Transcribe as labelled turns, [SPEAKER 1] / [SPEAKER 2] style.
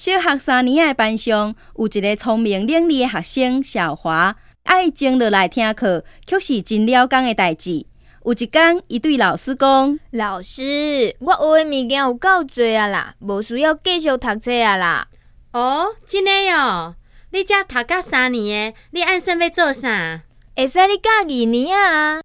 [SPEAKER 1] 小学三年的班上，有一个聪明伶俐的学生小华，爱静落来听课，却是真了工的代志。有一天，伊对老师讲：“
[SPEAKER 2] 老师，我学的物件有够多啊啦，无需要继续读册啊啦。”
[SPEAKER 3] 哦，真的哟！你才读到三年的，你按算要做啥？
[SPEAKER 2] 会使你教二年啊？